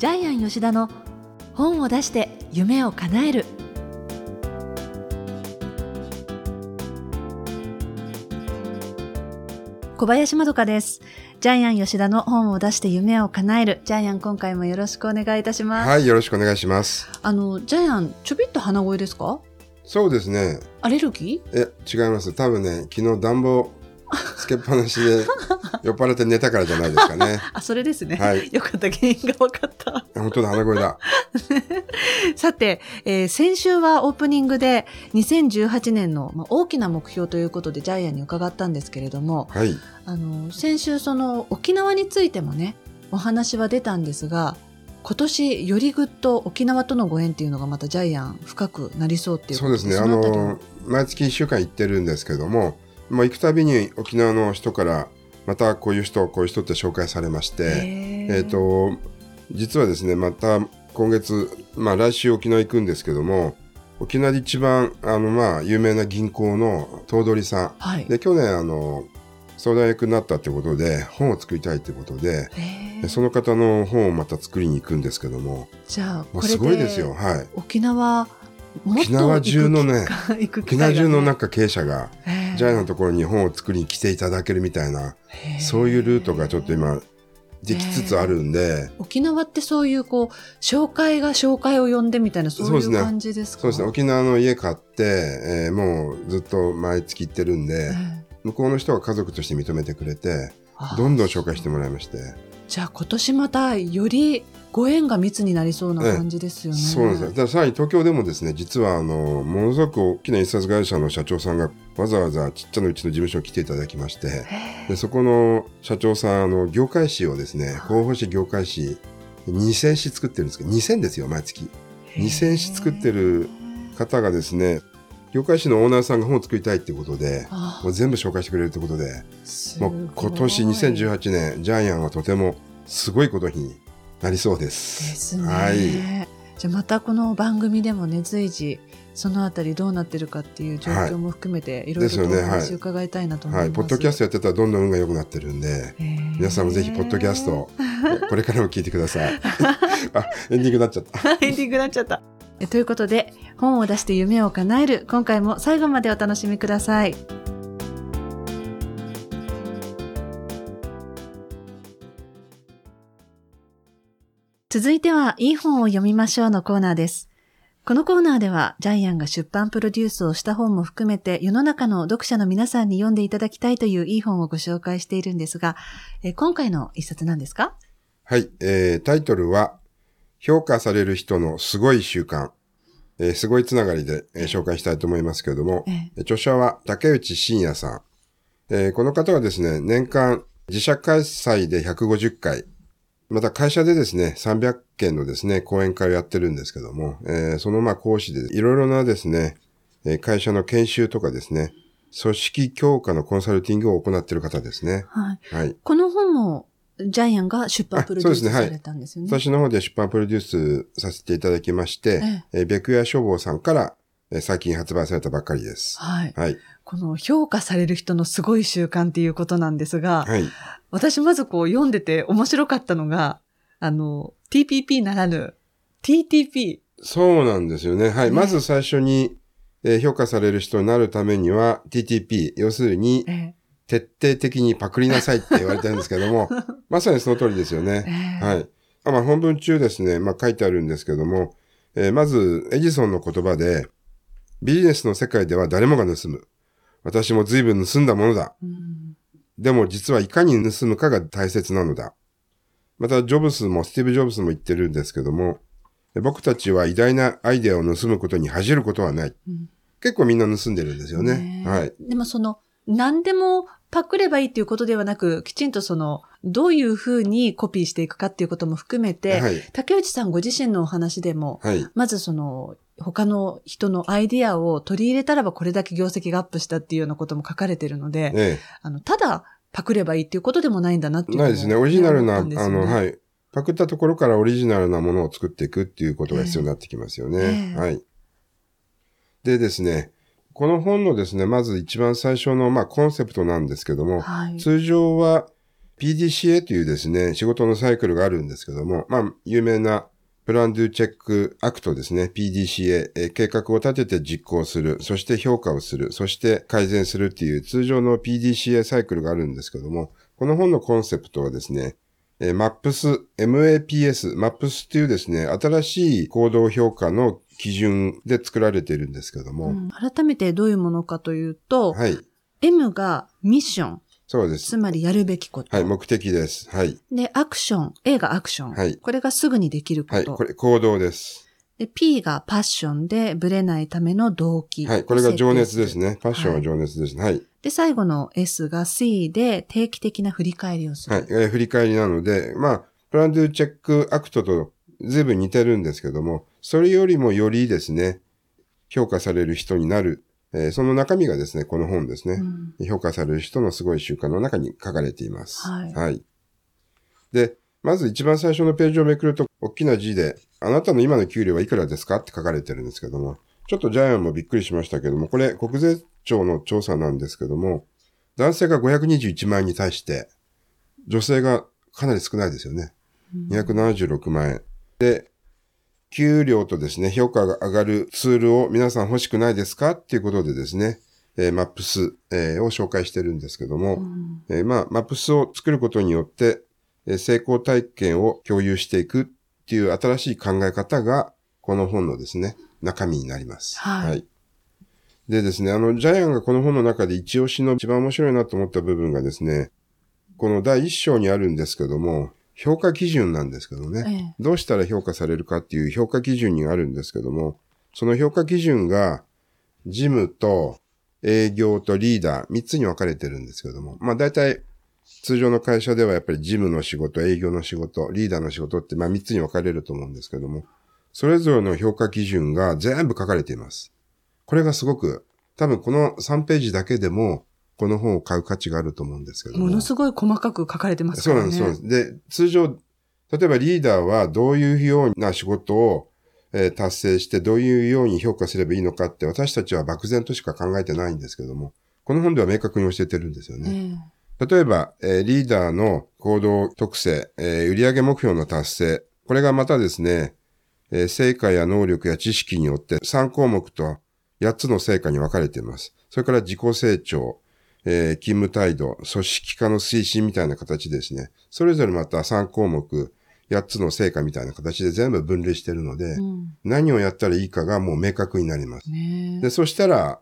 ジャイアン吉田の本を出して夢を叶える小林まどかですジャイアン吉田の本を出して夢を叶えるジャイアン今回もよろしくお願いいたしますはい、よろしくお願いします。あのジャイアンちょびっと鼻声ですか？そうですね。アレルギー？え、違います。多分ね、昨日暖房つけっぱなしで 酔っ払って寝たからじゃないですかね。あそれですね、はいよかった原因が分かった本当だ、鼻声だ。さて、えー先週はオープニングで2018年の、まあ、大きな目標ということでジャイアンに伺ったんですけれどもはい。あの先週その沖縄についてもねお話は出たんですが今年よりぐっと沖縄とのご縁っていうのがまたジャイアン深くなりそうっていうそうですね。あの、毎月1週間行ってるんですけども、まあ、行くたびに沖縄の人から、またこういう人、こういう人って紹介されまして、えっ、と、実はですね、また今月、まあ来週沖縄行くんですけども、沖縄で一番、あの、まあ、有名な銀行の頭取さん、はい。で去年あの相談役になったってことで本を作りたいってことでその方の本をまた作りに行くんですけども。じゃあこれですごいですよ。はい。沖縄沖縄中のね行く機沖縄中のなんか経営者がジャイのところに本を作りに来ていただけるみたいなそういうルートがちょっと今できつつあるんで。沖縄ってそういうこう紹介が紹介を呼んでみたいなそういう感じですか？そうですね。沖縄の家買って、えーもうずっと毎月行ってるんでええ。向こうの人が家族として認めてくれてあどんどん紹介してもらいまして。じゃあ今年またよりご縁が密になりそうな感じですよね。そうですよ。たださらに東京でもですね、実はあの、ものすごく大きな印刷会社の社長さんがわざわざちっちゃなうちの事務所に来ていただきまして、へでそこの社長さん、あの、業界誌をですね、広報誌業界誌、2000紙作ってるんですけど、2000ですよ、毎月。え2000紙作ってる方がですね、業界誌のオーナーさんが本を作りたいってことで、あもう全部紹介してくれるってことで、もう今年2018年、ジャイアンはとてもすごいことになりそうで。ですすね。はい。じゃあまたこの番組でもね随時そのあたりどうなってるかっていう状況も含めていろいろとお話を伺いたいなと思います。はい、ポッドキャストやってたらどんどん運が良くなってるんで、皆さんもぜひポッドキャストを これからも聞いてください。あ、エンディングになっちゃった。エンディングになっちゃった。えということで本を出して夢を叶える今回も最後までお楽しみください。続いては、いい本を読みましょうのコーナーです。このコーナーでは、ジャイアンが出版プロデュースをした本も含めて、世の中の読者の皆さんに読んでいただきたいといういい本をご紹介しているんですが、え今回の一冊何ですか？はい、えー、タイトルは、評価される人のすごい習慣。えーすごいつながりで、えー紹介したいと思いますけれども、ええ著者は竹内真也さん。えーこの方はですね、年間自社開催で150回、また会社でですね、300件のですね、講演会をやってるんですけども、えーそのまあ講師でいろいろなですね、えー会社の研修とかですね、組織強化のコンサルティングを行っている方ですね。はい。はい。この本も、ジャイアンが出版プロデュースされたんですよね。私の方で出版プロデュースさせていただきまして、えー白夜消防さんから、えー最近発売されたばっかりです。はい。はい。この評価される人のすごい習慣っていうことなんですが、はい。私まずこう読んでて面白かったのが、あの、TPP ならぬ TTP。そうなんですよね。はい。ねまず最初に、えー評価される人になるためには TTP、要するにえ徹底的にパクりなさいって言われてるんですけども、まさにその通りですよえね。ええはい。あまあ、本文中ですね、まあ書いてあるんですけども、えーまず、エジソンの言葉で、ビジネスの世界では誰もが盗む。私も随分盗んだものだ。うんでも実はいかに盗むかが大切なのだ。また、ジョブスも、スティーブ・ジョブスも言ってるんですけども、僕たちは偉大なアイデアを盗むことに恥じることはない。うん結構みんな盗んでるんですよね。ねえはい。でもその、何でもパクればいいっていうことではなく、きちんとその、どういうふうにコピーしていくかっていうことも含めて、はい。竹内さんご自身のお話でも、はい。まずその、他の人のアイディアを取り入れたらばこれだけ業績がアップしたっていうようなことも書かれてるので、えあの、ただパクればいいっていうことでもないんだなってえ。いうのもないですね。オリジナルな、あの、はい。パクったところからオリジナルなものを作っていくっていうことが必要になってきますよね。ええはい。でですね、この本のですね、まず一番最初の、まあ、コンセプトなんですけども、はい。通常は PDCA というですね、仕事のサイクルがあるんですけども、まあ、有名なプランドゥチェックアクトですね、PDCA、えー計画を立てて実行する、そして評価をする、そして改善するっていう通常の PDCA サイクルがあるんですけども、この本のコンセプトはですね、えー MAPS、MAPS、MAPS っていうですね、新しい行動評価の基準で作られているんですけども、うん改めてどういうものかというと、はい、M がミッション、そうですつ。まりやるべきこと。はい、目的です。はい。で、アクション、A がアクション。はいこれがすぐにできること。はい、これ行動です。で、P がパッションで、ブレないための動機。はい、これが情熱ですね。ね。パッションは情熱ですね。はい。で、最後の S が C で、定期的な振り返りをする。はい、えー振り返りなので、まあ、プランドゥチェックアクトと随分似てるんですけども、それよりもよりですね、評価される人になる、えーその中身がですね、この本ですね。うん評価される人のすごい習慣の中に書かれています。はいで、まず一番最初のページをめくると、大きな字で、あなたの今の給料はいくらですかって書かれてるんですけども、ちょっとジャイアンもびっくりしましたけども、これ国税庁の調査なんですけども、男性が521万円に対して、女性がかなり少ないですよね。276万円。で、給料とですね、評価が上がるツールを皆さん欲しくないですかっていうことでですね、えーマップス、えーを紹介してるんですけども、うん。えーまあ、マップスを作ることによって、えー成功体験を共有していくっていう新しい考え方が、この本のですね、中身になります。はい。でですね、あの、ジャイアンがこの本の中で一押しの一番面白いなと思った部分がですね、この第一章にあるんですけども、評価基準なんですけどね、えどうしたら評価されるかっていう評価基準にあるんですけども、その評価基準が、事務と営業とリーダー、3つに分かれてるんですけども、まあ大体、通常の会社ではやっぱり事務の仕事、営業の仕事、リーダーの仕事ってまあ3つに分かれると思うんですけども、それぞれの評価基準が全部書かれています。これがすごく、多分この3ページだけでも、この本を買う価値があると思うんですけども。ものすごい細かく書かれてますそうからね。なんです、そうなんです。で、通常、例えばリーダーはどういうような仕事を、えー達成してどういうように評価すればいいのかって私たちは漠然としか考えてないんですけども、この本では明確に教えてるんですよね。え例えば、えーリーダーの行動特性、えー売上目標の達成、これがまたですね、えー成果や能力や知識によって3項目と8つの成果に分かれています。それから自己成長、えー勤務態度、組織化の推進みたいな形ですね。それぞれまた3項目、8つの成果みたいな形で全部分類してるので、えうん何をやったらいいかがもう明確になります。で、そしたら、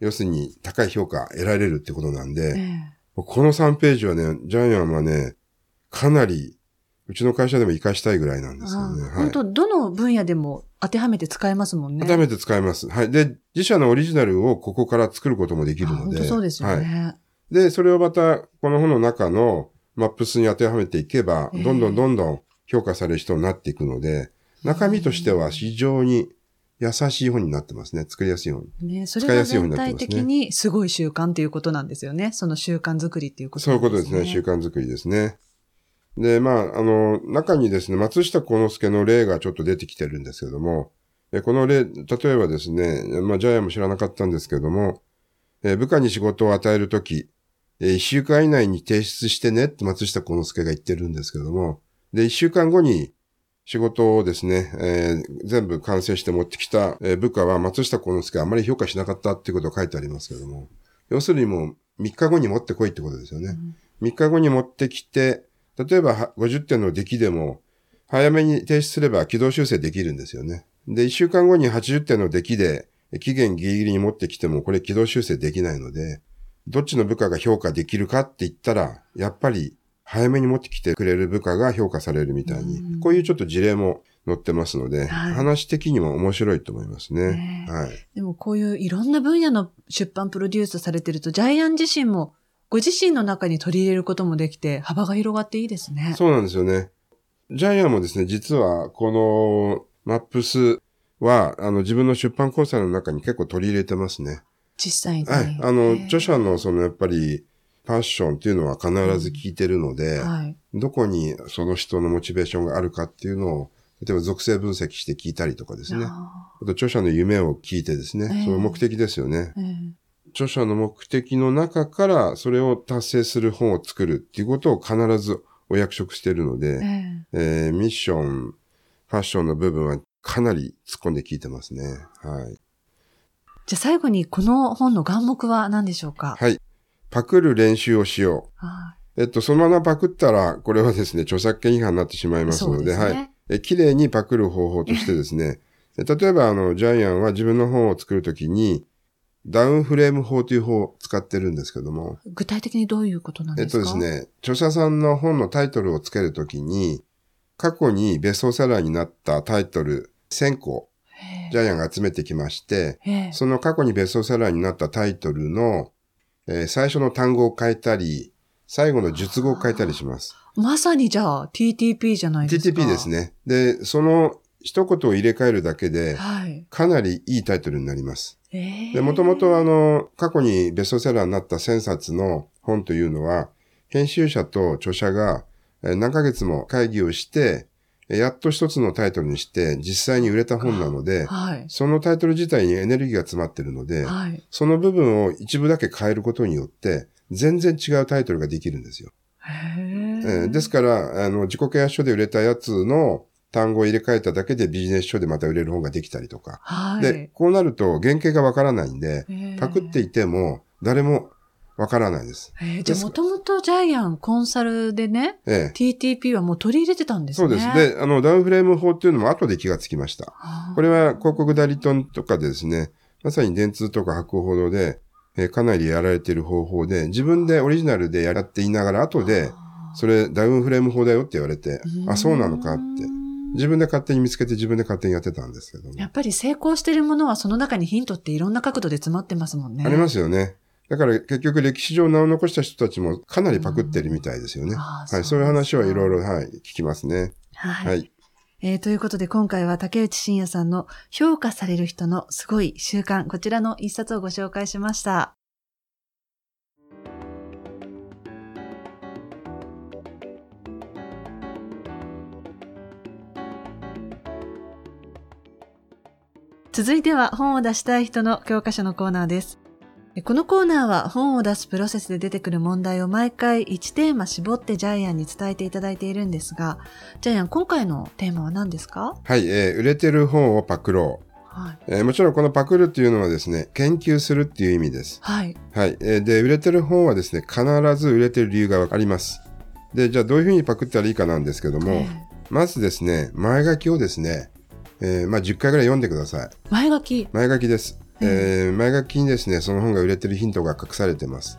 要するに高い評価得られるってことなんで、ええこの3ページはね、ジャイアンはね、かなり、うちの会社でも活かしたいぐらいなんですよね。はい。本当どの分野でも当てはめて使えますもんね。改めて使えます。はい。で、自社のオリジナルをここから作ることもできるあので。本当そうですよはい。ね。で、それをまた、この本の中のマップスに当てはめていけば、ええどんどんどんどん評価される人になっていくので、中身としては非常に優しい本になってますね。作りやすい本。ね、それが全体的にすごい習慣っていうことなんですよね。その習慣作りっていうことそういうことですね。習慣作りですね。で、まあ、あの、中にですね、松下幸之助の例がちょっと出てきてるんですけども、でこの例、例えばですね、まあ、ジャイアンも知らなかったんですけども、えー部下に仕事を与えるとき、え1週間以内に提出してねって松下幸之助が言ってるんですけども、で、1週間後に仕事をですね、えー全部完成して持ってきた、えー部下は松下幸之助があまり評価しなかったっていうことが書いてありますけども、要するにもう3日後に持ってこいってことですよね。3日後に持ってきて、例えばは50点の出来でも、早めに提出すれば軌道修正できるんですよね。で、1週間後に80点の出来で、期限ギリギリに持ってきても、これ軌道修正できないので、どっちの部下が評価できるかって言ったら、やっぱり早めに持ってきてくれる部下が評価されるみたいに、うんこういうちょっと事例も載ってますので、はい話的にも面白いと思いますね。ねえはい。でもこういういろんな分野の出版プロデュースされてると、ジャイアン自身もご自身の中に取り入れることもできて、幅が広がっていいですね。そうなんですよね。ジャイアンもですね、実はこのマップスは、あの自分の出版コンサルの中に結構取り入れてますね。実際に。はい。あの、著者のそのやっぱりパッションっていうのは必ず聞いてるので、はい。どこにその人のモチベーションがあるかっていうのを、例えば属性分析して聞いたりとかですね。ああと著者の夢を聞いてですね、ええその目的ですよね。ーえ著者の目的の中からそれを達成する本を作るっていうことを必ずお約束しているので、えええーミッション、ファッションの部分はかなり突っ込んで聞いてますね。はい。じゃあ最後にこの本の眼目は何でしょうか？はい。パクる練習をしよはう。えっと、そのままパクったら、これはですね、著作権違反になってしまいますので、ですねはい。え、綺麗にパクる方法としてですね、え例えば、あの、ジャイアンは自分の本を作るときに、ダウンフレーム法という法を使ってるんですけども、い具体的にどういうことなんえっですか？とですね、著者さんの本のタイトルをつけるときに、過去にベストセラーになったタイトル1000個、ジャイアンが集めてきまして、ええその過去にベストセラーになったタイトルの、えー最初の単語を変えたり、最後の述語を変えたりします。まさにじゃあ TTP じゃないですか。TTP です。ね。で、その一言を入れ替えるだけで、はい。かなりいいタイトルになります。もともとあの、過去にベストセラーになった1000冊の本というのは、編集者と著者がえー何ヶ月も会議をして、えーやっと一つのタイトルにして実際に売れた本なので、はい。そのタイトル自体にエネルギーが詰まってるので、はい。その部分を一部だけ変えることによって、全然違うタイトルができるんですよ。えーですから、あの、自己啓発書で売れたやつの単語を入れ替えただけでビジネス書でまた売れる本ができたりとか。はい。で、こうなると原型がわからないんで、パクっていても誰もわからないです。ええじゃあもともとジャイアンコンサルでね、ええ TTP はもう取り入れてたんですね。そうです。で、あの、ダウンフレーム法っていうのも後で気がつきました。はあこれは広告代理店とかでですね、まさに電通とか博報堂で、えーかなりやられている方法で、自分でオリジナルでやらって言いながら後で、それダウンフレーム法だよって言われて、あ、そうなのかって。自分で勝手に見つけて自分で勝手にやってたんですけども。やっぱり成功してるものはその中にヒントっていろんな角度で詰まってますもんね。ありますよね。だから結局歴史上名を残した人たちもかなりパクってるみたいですよね。うんはい、そういう話はいろいろ、はい、聞きますね。はい。はい。えーということで今回は竹内真也さんの評価される人のすごい習慣、こちらの一冊をご紹介しました。続いては本を出したい人の教科書のコーナーです。えこのコーナーは本を出すプロセスで出てくる問題を毎回1テーマ絞ってジャイアンに伝えていただいているんですが、ジャイアン今回のテーマは何ですか？はい、えー売れてる本をパクろう。はい。えーもちろんこのパクるっていうのはですね、研究するっていう意味です。はい。はい。えーで、売れてる本はですね、必ず売れてる理由があります。で、じゃあどういうふうにパクったらいいかなんですけども、えまずですね、前書きをですね、えーまあ10回ぐらい読んでください。ー前書き。前書きです。えー前書きにですね、その本が売れてるヒントが隠されてます。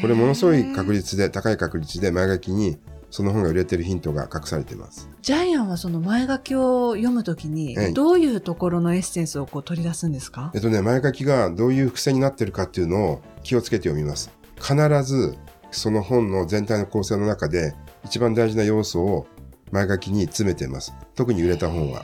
これものすごい確率で、高い確率で前書きにその本が売れてるヒントが隠されてます。ジャイアンはその前書きを読むときにはい、どういうところのエッセンスをこう取り出すんですか？えっとね、前書きがどういう癖になってるかっていうのを気をつけて読みます。必ずその本の全体の構成の中で一番大事な要素を前書きに詰めてます。特に売れた本は。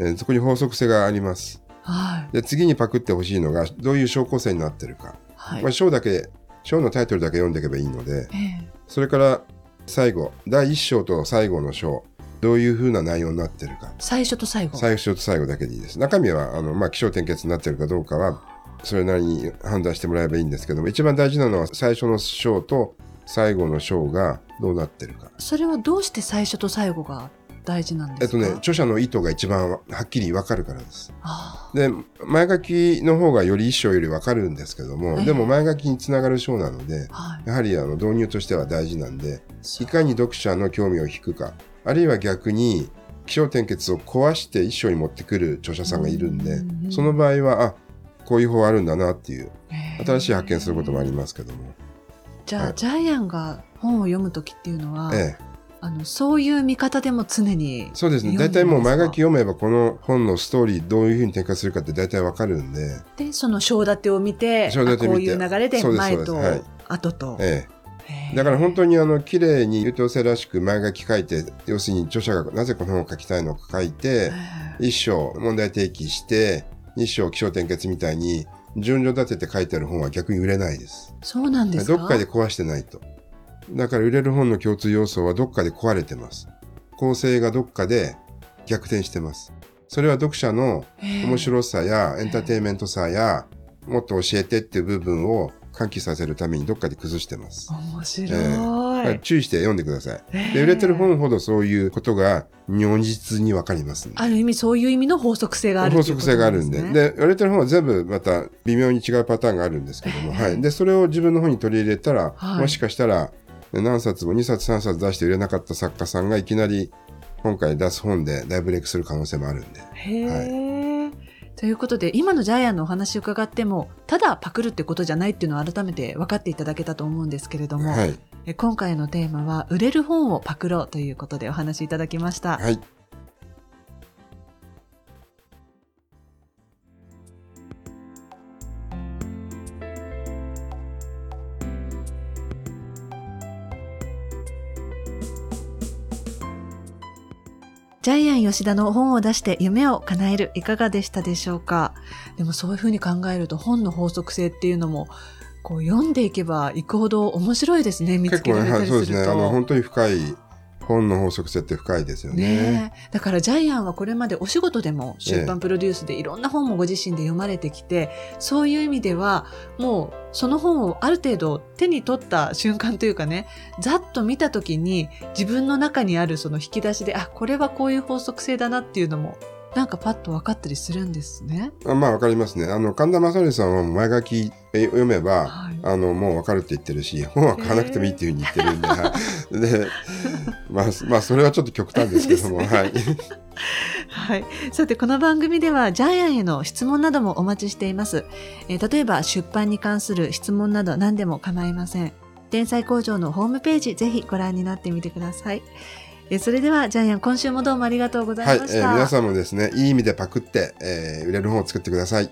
えーそこに法則性があります。はい。で、次にパクってほしいのがどういう小構成になってるか。はい。まあ、章だけ、章のタイトルだけ読んでいけばいいので、ええそれから最後、第1章と最後の章、どういう風な内容になってるか。最初と最後。最初と最後だけでいいです。中身は、あの、まあ、気象転結になってるかどうかは、それなりに判断してもらえばいいんですけども、一番大事なのは最初の章と最後の章がどうなってるか。それはどうして最初と最後が大事なんですか？えっとね、著者の意図が一番はっきりわかるからです。あで、前書きの方がより一章よりわかるんですけども、ええ。でも前書きにつながる章なので、あはい。やはりあの導入としては大事なんで、いかに読者の興味を引くか、あるいは逆に気象転結を壊して一章に持ってくる著者さんがいるんでうんその場合は、あ、こういう方あるんだなっていう、新しい発見することもありますけども。じゃあ、はい。ジャイアンが本を読むときっていうのは、ええ、あの、そういう見方でも常に。そうですね。大体もう前書き読めば、この本のストーリーどういうふうに展開するかって大体わかるんで、で、その章立てを見て、章立て見てあこういう流れで前と後と。ええ。だから本当にあの、綺麗に優等生らしく前書き書いて、要するに著者がなぜこの本を書きたいのか書いて、一章問題提起して、一章気象転結みたいに順序立てて書いてある本は逆に売れないです。そうなんですか？どっかで壊してないと。だから売れる本の共通要素はどっかで壊れてます。構成がどっかで逆転してます。それは読者の面白さやエンターテインメントさやもっと教えてっていう部分を喚起させるためにどっかで崩してます。面白い。だから注意して読んでください。えで売れてる本ほどそういうことが如実にわかりますんである意味そういう意味の法則性がある法っていうこと則性があるんで。ねで、売れてる本は全部また微妙に違うパターンがあるんですけども、はい。で、それを自分の本に取り入れたら、はいもしかしたら、何冊も2冊3冊出して売れなかった作家さんがいきなり今回出す本で大ブレイクする可能性もあるんで。へえ、ということで今のジャイアンのお話を伺ってもただパクるってことじゃないっていうのを改めて分かっていただけたと思うんですけれども、はい。え今回のテーマは売れる本をパクろうということでお話しいただきました。はい。ジャイアン吉田の本を出して夢を叶えるいかがでしたでしょうか？でもそういうふうに考えると本の法則性っていうのもこう読んでいけばいくほど面白いですね見つ結構ね、けられはい、たりすると。そうですね。あの、本当に深い、本の法則性って深いですよね。だからジャイアンはこれまでお仕事でも出版プロデュースでいろんな本もご自身で読まれてきて、そういう意味ではもうその本をある程度手に取った瞬間というかねざっと見た時に自分の中にあるその引き出しであこれはこういう法則性だなっていうのもなんかパッと分かったりするんですね。あまあ、わかりますね。あの、神田正則さんは前書きえ読めば、はいあの、もうわかるって言ってるし、本は買わなくてもいいっていうふうに言ってるんで、はいで、まあ、まあ、それはちょっと極端ですけども、はい。はい。さて、この番組ではジャイアンへの質問などもお待ちしています。えー例えば、出版に関する質問など何でも構いません。天才工場のホームページ、ぜひご覧になってみてください。えそれでは、ジャイアン、今週もどうもありがとうござはい、ました。えー皆さんもですね、いい意味でパクって、えー売れる本を作ってください。